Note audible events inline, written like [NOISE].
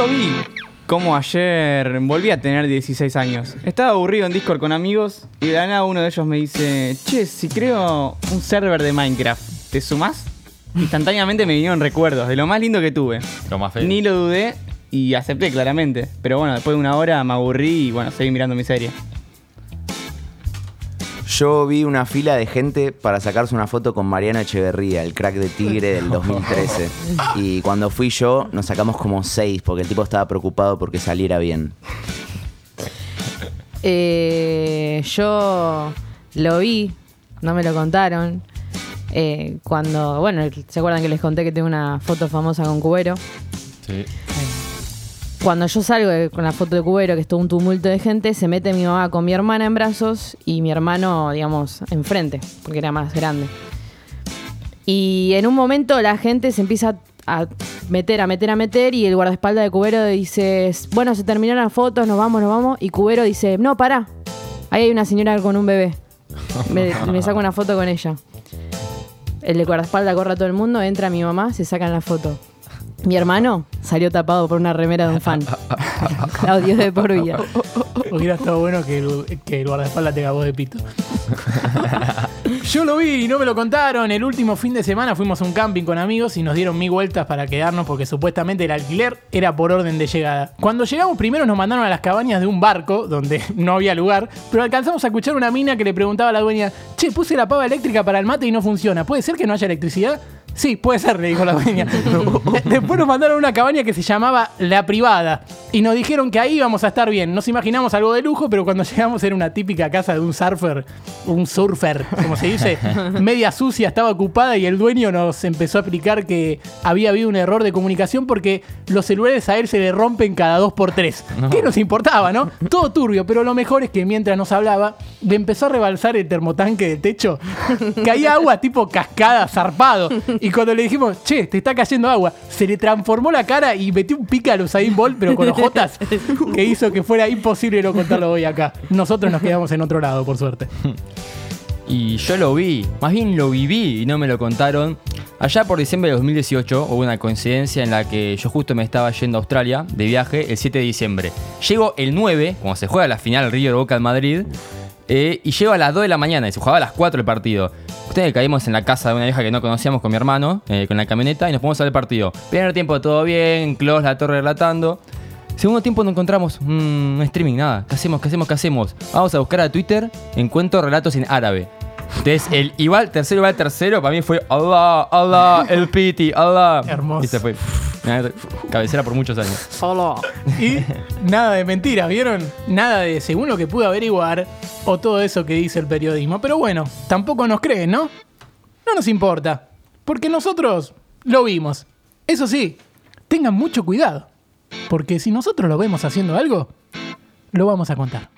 Yo vi cómo ayer volví a tener 16 años. Estaba aburrido en Discord con amigos y de la nada uno de ellos me dice, che, si creo un server de Minecraft, ¿te sumás? Instantáneamente me vinieron recuerdos de lo más lindo que tuve. Lo más feo. Ni lo dudé y acepté claramente. Pero bueno, después de una hora me aburrí y bueno, seguí mirando mi serie. Yo vi una fila de gente para sacarse una foto con Mariano Echeverría, el crack de Tigre del [LAUGHS] 2013. Y cuando fui yo, nos sacamos como seis porque el tipo estaba preocupado porque saliera bien. Eh, yo lo vi, no me lo contaron. Eh, cuando, bueno, ¿se acuerdan que les conté que tengo una foto famosa con Cubero? Sí. Cuando yo salgo con la foto de Cubero, que es todo un tumulto de gente, se mete mi mamá con mi hermana en brazos y mi hermano, digamos, enfrente, porque era más grande. Y en un momento la gente se empieza a meter, a meter, a meter y el guardaespaldas de Cubero dice, bueno, se terminaron las fotos, nos vamos, nos vamos. Y Cubero dice, no, pará, ahí hay una señora con un bebé. Me, me saco una foto con ella. El de guardaespaldas corre a todo el mundo, entra mi mamá, se sacan la foto. Mi hermano salió tapado por una remera de un fan. [LAUGHS] Claudio de por vida. Hubiera estado bueno que el, que el guardaespaldas tenga voz de pito. Yo lo vi y no me lo contaron. El último fin de semana fuimos a un camping con amigos y nos dieron mil vueltas para quedarnos porque supuestamente el alquiler era por orden de llegada. Cuando llegamos primero nos mandaron a las cabañas de un barco donde [LAUGHS] no había lugar, pero alcanzamos a escuchar una mina que le preguntaba a la dueña, che, puse la pava eléctrica para el mate y no funciona. ¿Puede ser que no haya electricidad? Sí, puede ser, le dijo la [LAUGHS] dueña. De- Después nos mandaron a una cabaña que se llamaba La Privada y nos dijeron que ahí íbamos a estar bien. Nos imaginamos algo de lujo, pero cuando [LAUGHS] llegamos era una típica casa de un surfer, un surfer, como se dice, [LAUGHS] media sucia, estaba ocupada y el dueño nos empezó a explicar que había habido un error de comunicación porque los celulares a él se le rompen cada dos por tres. ¿Qué nos importaba, no? Todo turbio, pero lo mejor es que mientras nos hablaba, le empezó a rebalsar el termotanque del techo. Caía agua tipo cascada, zarpado. Y cuando le dijimos, che, te está cayendo agua, se le transformó la cara y metió un pica a los Usain Bolt, pero con ojotas, [LAUGHS] que hizo que fuera imposible no contarlo hoy acá. Nosotros nos quedamos en otro lado, por suerte. Y yo lo vi, más bien lo viví y no me lo contaron. Allá por diciembre de 2018 hubo una coincidencia en la que yo justo me estaba yendo a Australia de viaje el 7 de diciembre. Llego el 9, cuando se juega la final River Boca en Madrid, eh, y llego a las 2 de la mañana y se jugaba a las 4 el partido. Ustedes caímos en la casa de una vieja que no conocíamos con mi hermano, eh, con la camioneta, y nos fuimos a ver el partido. Primer tiempo todo bien, Klaus La Torre relatando. Segundo tiempo no encontramos un streaming, nada. ¿Qué hacemos? ¿Qué hacemos? ¿Qué hacemos? Vamos a buscar a Twitter, encuentro relatos en árabe. Entonces, el igual tercero igual tercero, para mí fue Allah, Allah, el piti, Allah. Hermoso. Y se fue. Cabecera por muchos años. Solo. [LAUGHS] Y nada de mentiras, ¿vieron? Nada de según lo que pude averiguar o todo eso que dice el periodismo. Pero bueno, tampoco nos creen, ¿no? No nos importa, porque nosotros lo vimos. Eso sí, tengan mucho cuidado, porque si nosotros lo vemos haciendo algo, lo vamos a contar.